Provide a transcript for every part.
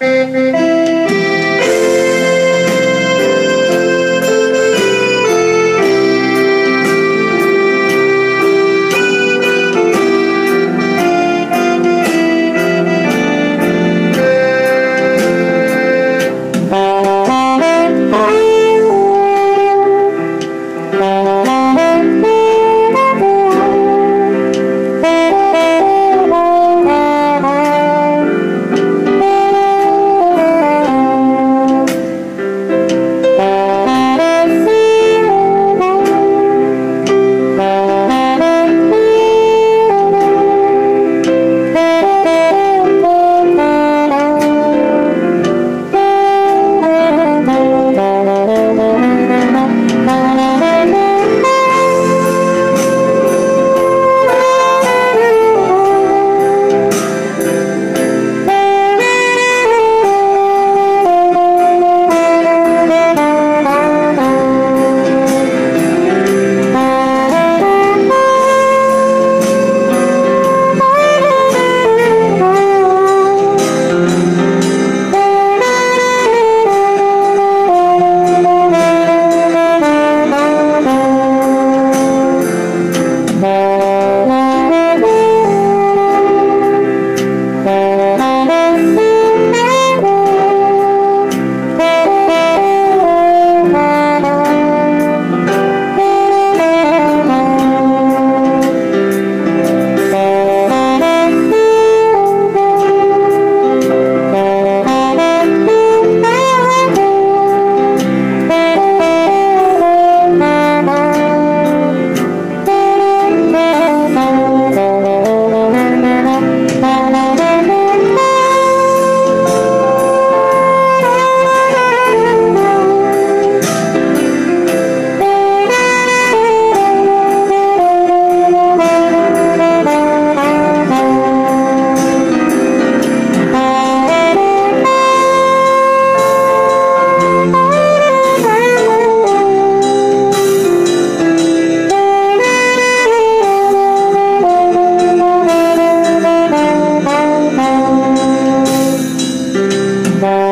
Müzik Thank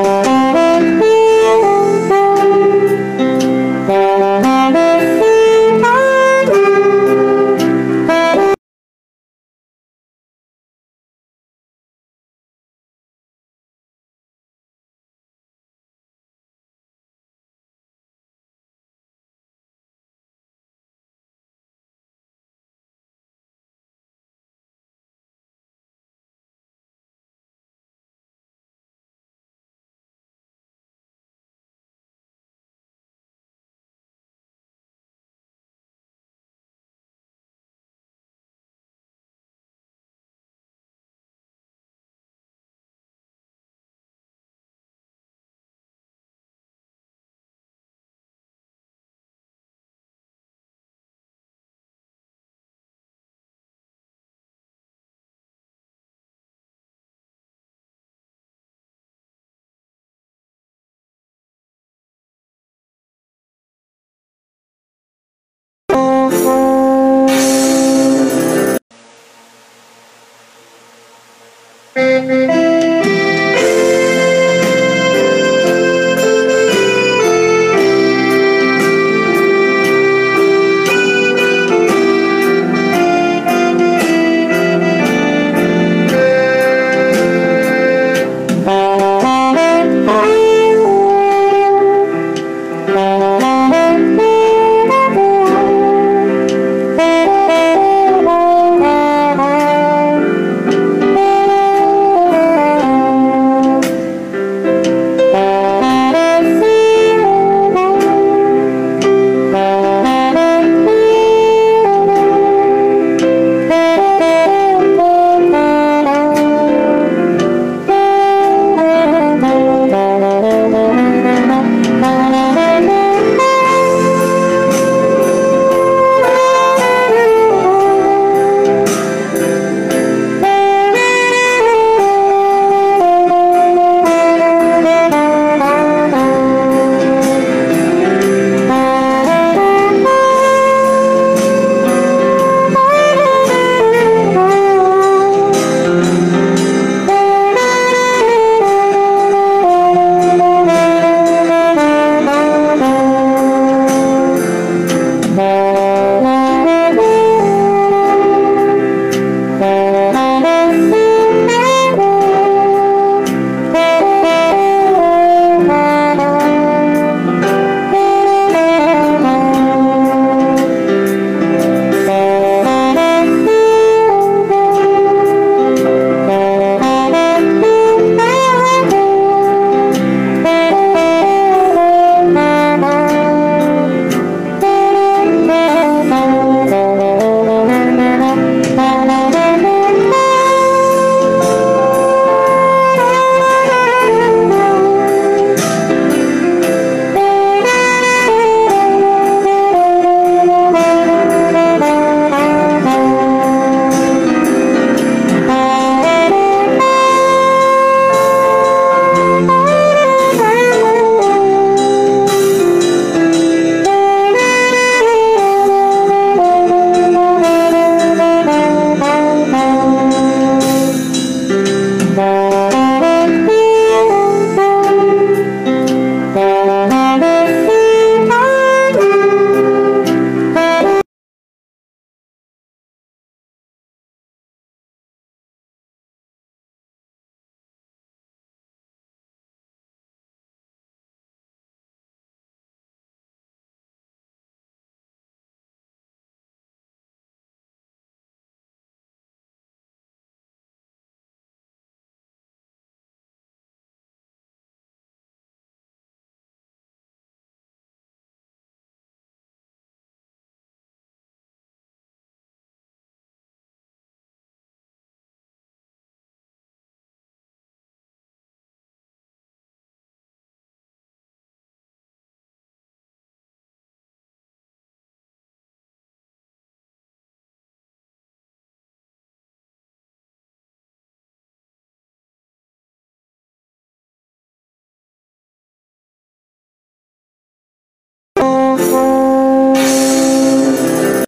Thank